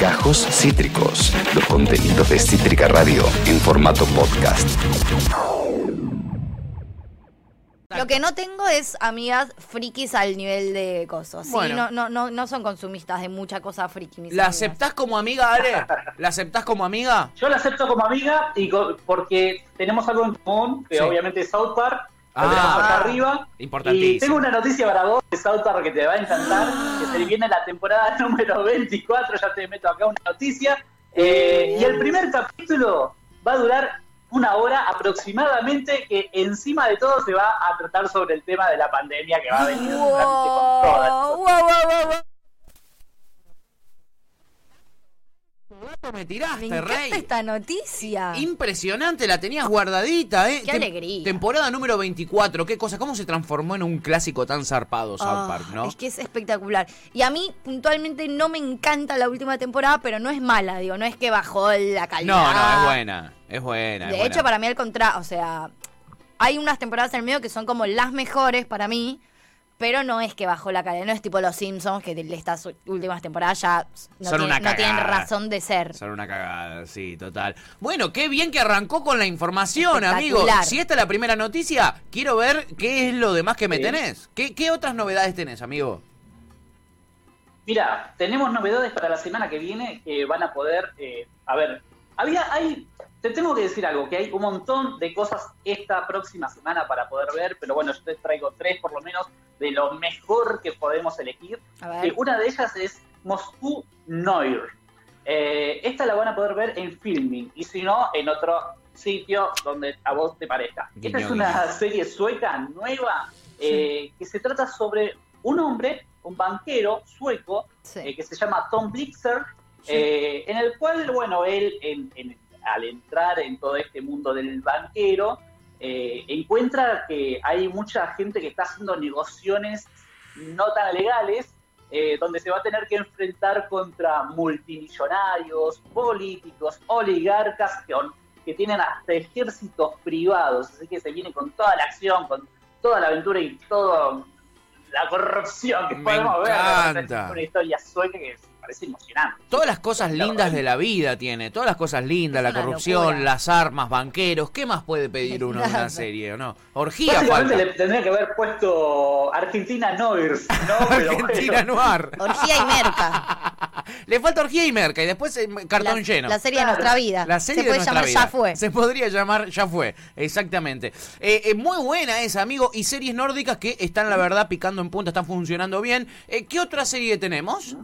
Gajos Cítricos, los contenidos de Cítrica Radio en formato podcast. Lo que no tengo es amigas frikis al nivel de cosas. ¿sí? Bueno. No, no, no, no son consumistas de mucha cosa friki. mis ¿La amigas. aceptás como amiga, Ale? ¿La aceptás como amiga? Yo la acepto como amiga y porque tenemos algo en común, que Sí. obviamente es South Park. Lo Ah. tenemos acá arriba. Importantísimo. Y tengo una noticia para vos de South Park que te va a encantar, que se viene la temporada número 24, ya te meto acá una noticia. Eh, y el primer capítulo va a durar una hora aproximadamente, que encima de todo se va a tratar sobre el tema de la pandemia que va a venir. Wow, wow, wow, wow. Me Me tiraste, encanta rey. esta noticia. Impresionante, la tenías guardadita, ¿eh? Qué Tem- alegría. Temporada número 24, qué cosa, cómo se transformó en un clásico tan zarpado South Ah, Park, ¿no? Es que es espectacular. Y a mí, puntualmente, no me encanta la última temporada, pero no es mala, digo, no es que bajó la calidad. No, no, es buena, es buena. es De buena. hecho, para mí, al contrario, o sea, hay unas temporadas en el medio que son como las mejores para mí, pero no es que bajó la calidad. No es tipo Los Simpsons, que de estas últimas temporadas ya no, Son tienen, una no tienen cagada. razón de ser. Son una cagada, sí, total. Bueno, qué bien que arrancó con la información, amigo. Si esta es la primera noticia, quiero ver qué es lo demás que me Sí. tenés. ¿Qué, qué otras novedades tenés, amigo? Mira, tenemos novedades para la semana que viene que van a poder, eh, a ver, había, hay, te tengo que decir algo, que hay un montón de cosas esta próxima semana para poder ver, pero bueno, yo te traigo tres por lo menos de lo mejor que podemos elegir. Que una de ellas es Moscú Noir. Eh, esta la van a poder ver en Filming y si no, en otro sitio donde a vos te parezca. Esta es una guiño. serie sueca nueva eh, que se trata sobre un hombre, un banquero sueco, Sí. eh, que se llama Tom Blixer, eh, en el cual, bueno, él en- en- al entrar en todo este mundo del banquero, eh, encuentra que hay mucha gente que está haciendo negociaciones no tan legales, eh, donde se va a tener que enfrentar contra multimillonarios, políticos, oligarcas que, que tienen hasta ejércitos privados, así que se viene con toda la acción, con toda la aventura y toda la corrupción que Me podemos ver. Es una historia sueca que parece emocionante. Todas las cosas lindas de la vida tiene, todas las cosas lindas, la corrupción, locura. las armas, banqueros, ¿qué más puede pedir uno en una serie o no? Orgía Básicamente falta. le tendría que haber puesto Argentina Noirs, ¿no? Pero Argentina bueno. Noir. Orgía y merca. Le falta orgía y merca y después eh, cartón la, lleno. La serie de nuestra vida. La serie Se puede de nuestra llamar vida. Ya Fue. Se podría llamar Ya Fue, exactamente. Eh, eh, muy buena esa, amigo. Y series nórdicas que están, la verdad, picando en punta, están funcionando bien. Eh, ¿Qué otra serie tenemos?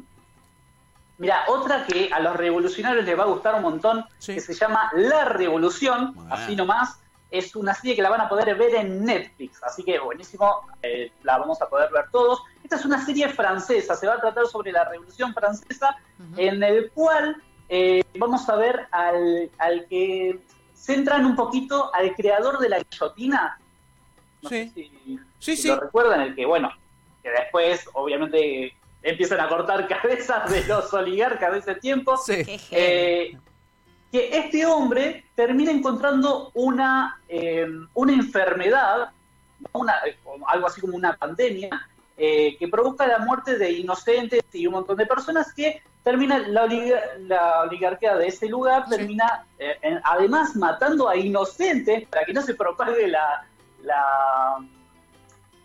Mira, otra que a los revolucionarios les va a gustar un montón, Sí. que se llama La Revolución, Bueno. así nomás. Es una serie que la van a poder ver en Netflix, así que buenísimo, eh, la vamos a poder ver todos. Esta es una serie francesa, se va a tratar sobre la Revolución Francesa, en el cual eh, vamos a ver al, al que centran un poquito al creador de la guillotina. No Sí. sé si, Sí, si sí. lo recuerdan, el que, bueno, que después, obviamente, empiezan a cortar cabezas de los oligarcas de ese tiempo. Sí. Eh, que este hombre termina encontrando una, eh, una enfermedad, una, algo así como una pandemia, eh, que provoca la muerte de inocentes y un montón de personas que termina la, oliga- la oligarquía de ese lugar, Sí. termina eh, en- además matando a inocentes para que no se propague la, la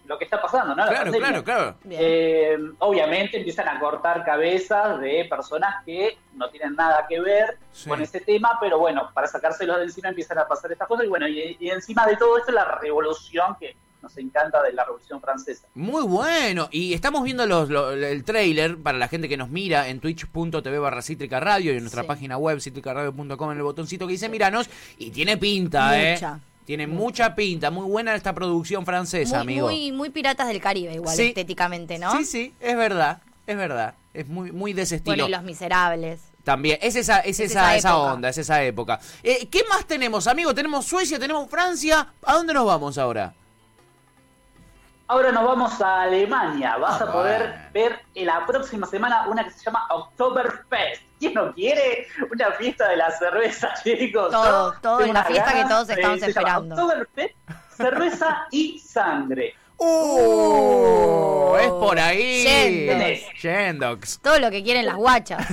lo que está pasando, ¿no? La Claro, pandemia. claro, claro. Eh, obviamente empiezan a cortar cabezas de personas que no tienen nada que ver Sí. con ese tema, pero bueno, para sacárselos de encima empiezan a pasar estas cosas y bueno, y, y encima de todo esto la revolución que nos encanta de la revolución francesa. Muy bueno. Y estamos viendo los, lo- el trailer para la gente que nos mira en twitch.tv barra cítrica radio y en nuestra Sí. página web cítricaradio.com en el botoncito que dice miranos. Y tiene pinta, ¿eh? Tiene mucha pinta. Muy buena esta producción francesa, muy, amigo. muy, muy piratas del Caribe, igual, Sí. estéticamente, ¿no? Sí, sí, es verdad. Es verdad. Es muy, muy de ese estilo. Bueno, y Los Miserables. También, es esa, es Es esa, esa onda, es esa época. Eh, ¿Qué más tenemos, amigo? Tenemos Suecia, tenemos Francia. ¿A dónde nos vamos ahora? Ahora nos vamos a Alemania. Vas Ah, a poder bueno. ver en la próxima semana una que se llama Oktoberfest. ¿Quién no quiere una fiesta de la cerveza, chicos? Todo, ¿No? todo, unas fiesta que todos estamos esperando. Cerveza y sangre. ¡Uh! Es por ahí. Yendox. Yendox. Todo lo que quieren las guachas.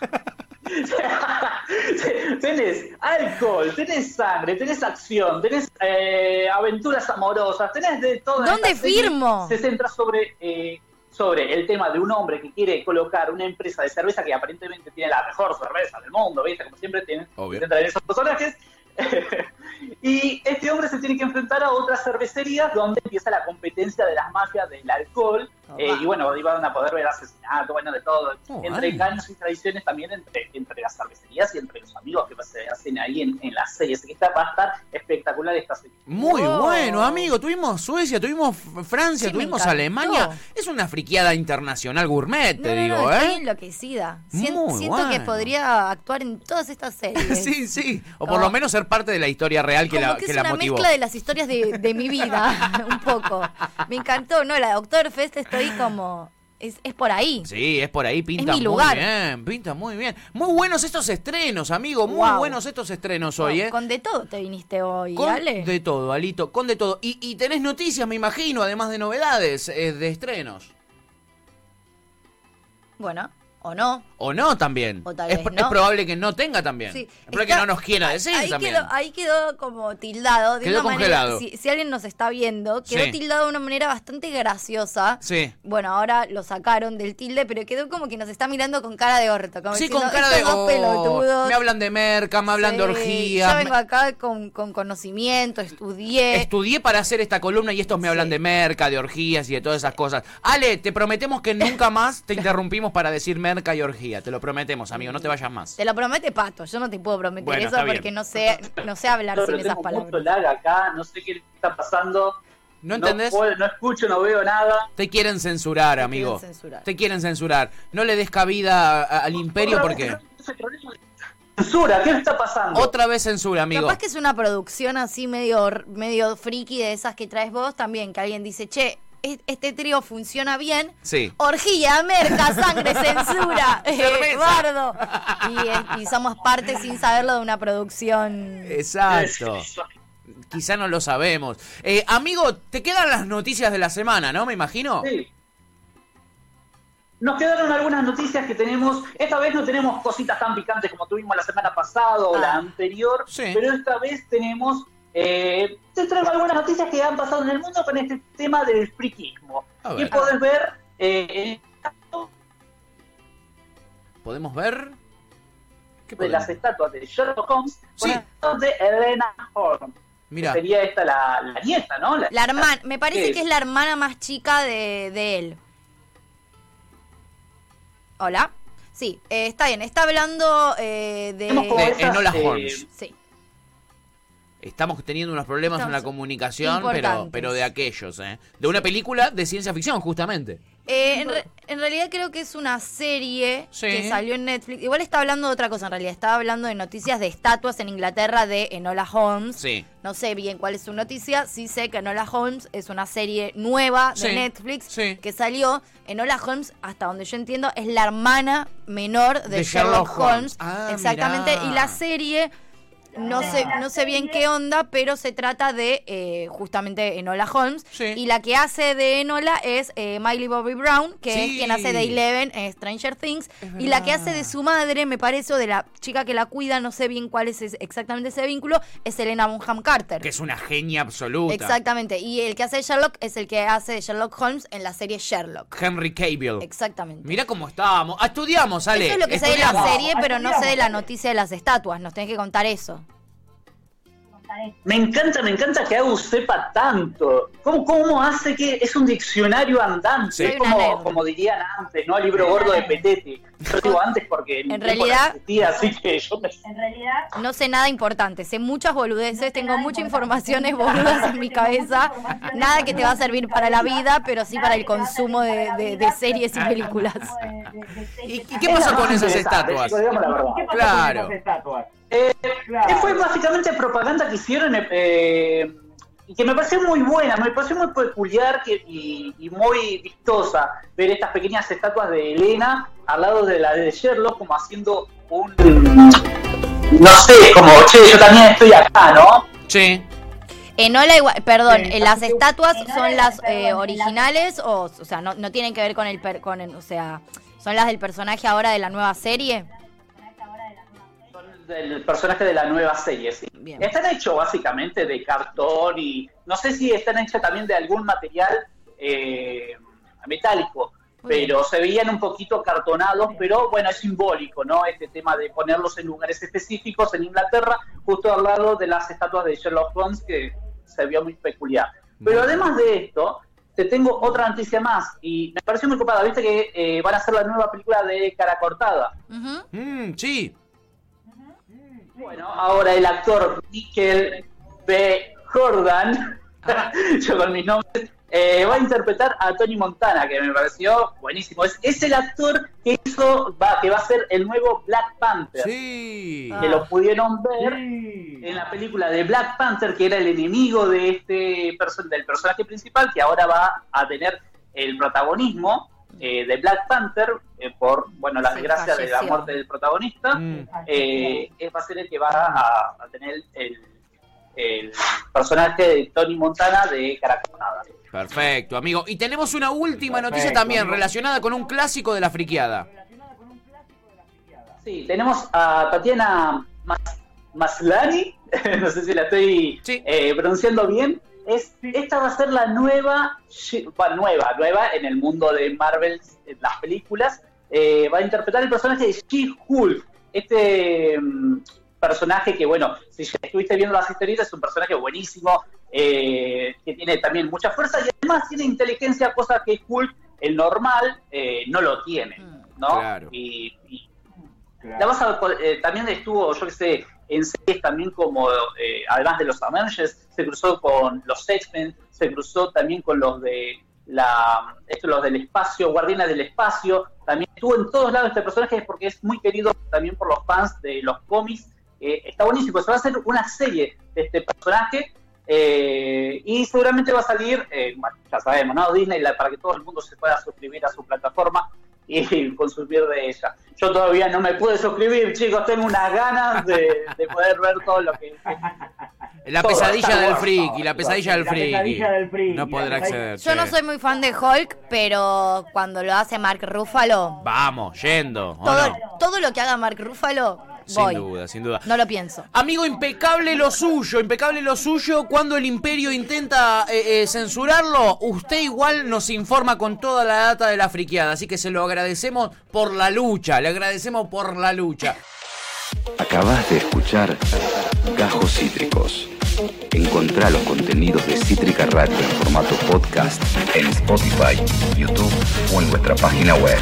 tenés alcohol, tenés sangre, tenés acción, tenés eh, aventuras amorosas, tenés de todo. ¿Dónde firmo? Se centra sobre, eh, sobre el tema de un hombre que quiere colocar una empresa de cerveza que aparentemente tiene la mejor cerveza del mundo, ¿viste? Como siempre tienen, Obvio. se centra en esos personajes. y este hombre se tiene que enfrentar a otras cervecerías donde empieza la competencia de las mafias del alcohol. Oh, eh, y bueno, ahí van a poder ver asesinatos, bueno, de todo. Oh, entre ay. caños y tradiciones también entre, entre las cervecerías y entre los amigos que se hacen ahí en, en las series. Así que esta, va a estar espectacular esta serie. Muy bueno, amigo. Tuvimos Suecia, tuvimos Francia, Sí, tuvimos. Alemania. Es una friqueada internacional gourmet, No, te no, digo, no, estoy ¿eh? enloquecida. Sien- Muy siento que podría actuar en todas estas series. Sí, sí. O por lo menos ser parte de la historia real que Como la, que, que es la una motivó. mezcla de las historias de, de mi vida, un poco. Me encantó, ¿no? La Doctor Fest estoy como... Es, es por ahí. Sí, es por ahí, pinta mi muy lugar. bien, pinta muy bien. Muy buenos estos estrenos, amigo, muy Wow. buenos estos estrenos hoy, ¿eh? Con de todo te viniste hoy, Con Ale. de todo, Alito, con de todo. Y, y tenés noticias, me imagino, además de novedades, eh, de estrenos. Bueno, o no. O no también. O tal es, vez es no. probable que no tenga también. Sí, es probable que no nos quiera decir ahí también. Quedó, ahí quedó como tildado. De Quedó una manera, congelado. si, si alguien nos está viendo, quedó Sí. tildado de una manera bastante graciosa. Sí. Bueno, ahora lo sacaron del tilde, pero quedó como que nos está mirando con cara de orto. Como Sí, diciendo, con cara de... "Estos dos "Oh, pelotudos". me hablan de merca, me hablan de Sí, orgías. Yo vengo acá con, con conocimiento, estudié. Estudié para hacer esta columna y estos me hablan de merca, de orgías y de todas esas cosas. Ale, te prometemos que nunca más te interrumpimos para decir merca y orgía. Te lo prometemos, amigo, no te vayas más. Te lo promete Pato, yo no te puedo prometer Bueno, eso bien. porque no sé, no sé hablar sin pero esas tengo mucho palabras. lag acá, no sé qué está pasando. ¿No entendés? puedo- no escucho, no veo nada. Te quieren censurar, Te amigo. quieren censurar. Te quieren censurar. No le des cabida a- al imperio Otra porque... Censura, ¿qué está pasando? Otra vez censura, amigo. Capaz que es una producción así medio, medio friki de esas que traes vos también, que alguien dice, che, este trío funciona bien. Sí. Orgía, merca, sangre, censura, eh, bardo. Y, eh, y somos parte sin saberlo de una producción. Exacto. Quizá no lo sabemos. Eh, amigo, te quedan las noticias de la semana, ¿no? Me imagino. Sí. Nos quedaron algunas noticias que tenemos. Esta vez no tenemos cositas tan picantes como tuvimos la semana pasada o la Ah. anterior, Sí. pero esta vez tenemos. Eh, te traigo algunas noticias que han pasado en el mundo con este tema del friquismo. Y podés ver eh, ¿Podemos ver? ¿Qué de las podemos? estatuas de Sherlock Holmes con Sí. estatuas de Elena. Mira. Que Sería esta la, la nieta, ¿no? La, La hermana, me parece que es la hermana más chica de, de él. Hola. Sí, eh, está bien. Está hablando eh, De de... esas, Enola eh, Holmes. Sí. Estamos teniendo unos problemas en la comunicación, pero, pero de aquellos, ¿eh? De una película de ciencia ficción, justamente. Eh, en, re- en realidad creo que es una serie Sí. que salió en Netflix. Igual está hablando de otra cosa en realidad. Estaba hablando de noticias de estatuas en Inglaterra de Enola Holmes. Sí. No sé bien cuál es su noticia. Sí sé que Enola Holmes es una serie nueva de Sí, Netflix sí. que salió. Enola Holmes, hasta donde yo entiendo, es la hermana menor de, De Sherlock, Sherlock Holmes. Holmes. Ah, Exactamente. mirá. Y la serie. No sé, no sé bien qué onda, pero se trata de eh, justamente Enola Holmes. Sí. Y la que hace de Enola es eh, Miley Bobby Brown, que Sí. es quien hace de Eleven en Stranger Things. Y la que hace de su madre, me parece, o de la chica que la cuida, no sé bien cuál es exactamente ese vínculo, es Elena Bonham Carter. Que es una genia absoluta. Exactamente. Y el que hace de Sherlock es el que hace de Sherlock Holmes en la serie Sherlock. Henry Cavill. Exactamente. Mira cómo estábamos. Ah, estudiamos, Ale. eso es lo que sé de la serie, pero no sé de la noticia de las estatuas. Nos tenés que contar eso. Me encanta, me encanta que Agus sepa tanto. ¿Cómo, cómo hace que es un diccionario andante? Sí. Es como, como dirían antes, ¿no? Libro gordo de Petete. Yo digo antes porque En realidad- no existía, así que yo me... No sé nada importante, sé muchas boludeces, tengo muchas informaciones boludas en mi cabeza. Nada que te va a servir para la vida, pero sí para el consumo de, de- de series y películas. ¿Y, y qué pasó con esas estatuas? Claro. Eh, eh, fue básicamente propaganda que hicieron eh, y que me pareció muy buena, me pareció muy peculiar que- y, y muy vistosa ver estas pequeñas estatuas de Elena al lado de la de Sherlock como haciendo un... No sé, como, che, yo también estoy acá, ¿no? Sí. Enola igual, perdón, eh, las estatuas son las eh, originales o, o sea, no, no tienen que ver con el, per- con el- o sea, son las del personaje ahora de la nueva serie. Del personaje de la nueva serie, sí. Están hechos básicamente de cartón y no sé si están hechos también de algún material eh, metálico, Muy bien. pero se veían un poquito cartonados, pero bueno, es simbólico, ¿no? Este tema de ponerlos en lugares específicos en Inglaterra, justo al lado de las estatuas de Sherlock Holmes, que se vio muy peculiar. Pero además de esto, te tengo otra noticia más y me pareció muy copada. Viste que eh, van a hacer la nueva película de Cara Cortada. Mm, sí. Bueno, ahora el actor Michael B. Jordan, yo con mis nombres, eh, va a interpretar a Tony Montana, que me pareció buenísimo. Es, es el actor que hizo, va, que va a ser el nuevo Black Panther. Sí. Que lo pudieron ver en la película de Black Panther, que era el enemigo de este perso- del personaje principal, que ahora va a tener el protagonismo eh, de Black Panther eh, por, bueno, la Sí, desgracia de la muerte del protagonista Mm. eh, va a ser el que va a, a tener el, el personaje de Tony Montana de Caraconada. Perfecto, amigo. Y tenemos una última Perfecto, noticia también amigo. relacionada con un clásico de la friqueada. Sí, tenemos a Tatiana Mas- Maslany, no sé si la estoy Sí. eh, pronunciando bien. Es, esta va a ser la nueva, bueno, nueva, nueva en el mundo de Marvel, en las películas. Eh, va a interpretar el personaje de She-Hulk. Este mm, personaje que, bueno, si ya estuviste viendo las historietas, es un personaje buenísimo, eh, que tiene también mucha fuerza y además tiene inteligencia, cosa que Hulk, el normal, eh, no lo tiene, ¿no? Claro. Y, y Claro. la vas a eh, también estuvo, yo que sé, en series también como, eh, además de los Avengers, se cruzó con los X-Men, se cruzó también con los de la, esto, los del espacio, Guardianes del Espacio, también estuvo en todos lados este personaje porque es muy querido también por los fans de los cómics. Eh, está buenísimo, se va a hacer una serie de este personaje eh, y seguramente va a salir, ya sabemos, ¿no? Disney para que todo el mundo se pueda suscribir a su plataforma y consumir de ella. Yo todavía no me pude suscribir, chicos, tengo unas ganas de, de poder ver todo lo que... La Todo, pesadilla del friki, la pesadilla del La friki. pesadilla del friki, No podrá acceder. Yo no soy muy fan de Hulk, pero cuando lo hace Mark Ruffalo, Vamos, yendo. ¿o todo, no? todo lo que haga Mark Ruffalo, Sin voy. duda, sin duda. No lo pienso. Amigo, impecable lo suyo, impecable lo suyo. Cuando el imperio intenta eh, eh, censurarlo, usted igual nos informa con toda la data de la friqueada. Así que se lo agradecemos por la lucha, le agradecemos por la lucha. Acabas de escuchar Gajos Cítricos. Encontrá los contenidos de Cítrica Radio en formato podcast en Spotify, YouTube o en nuestra página web.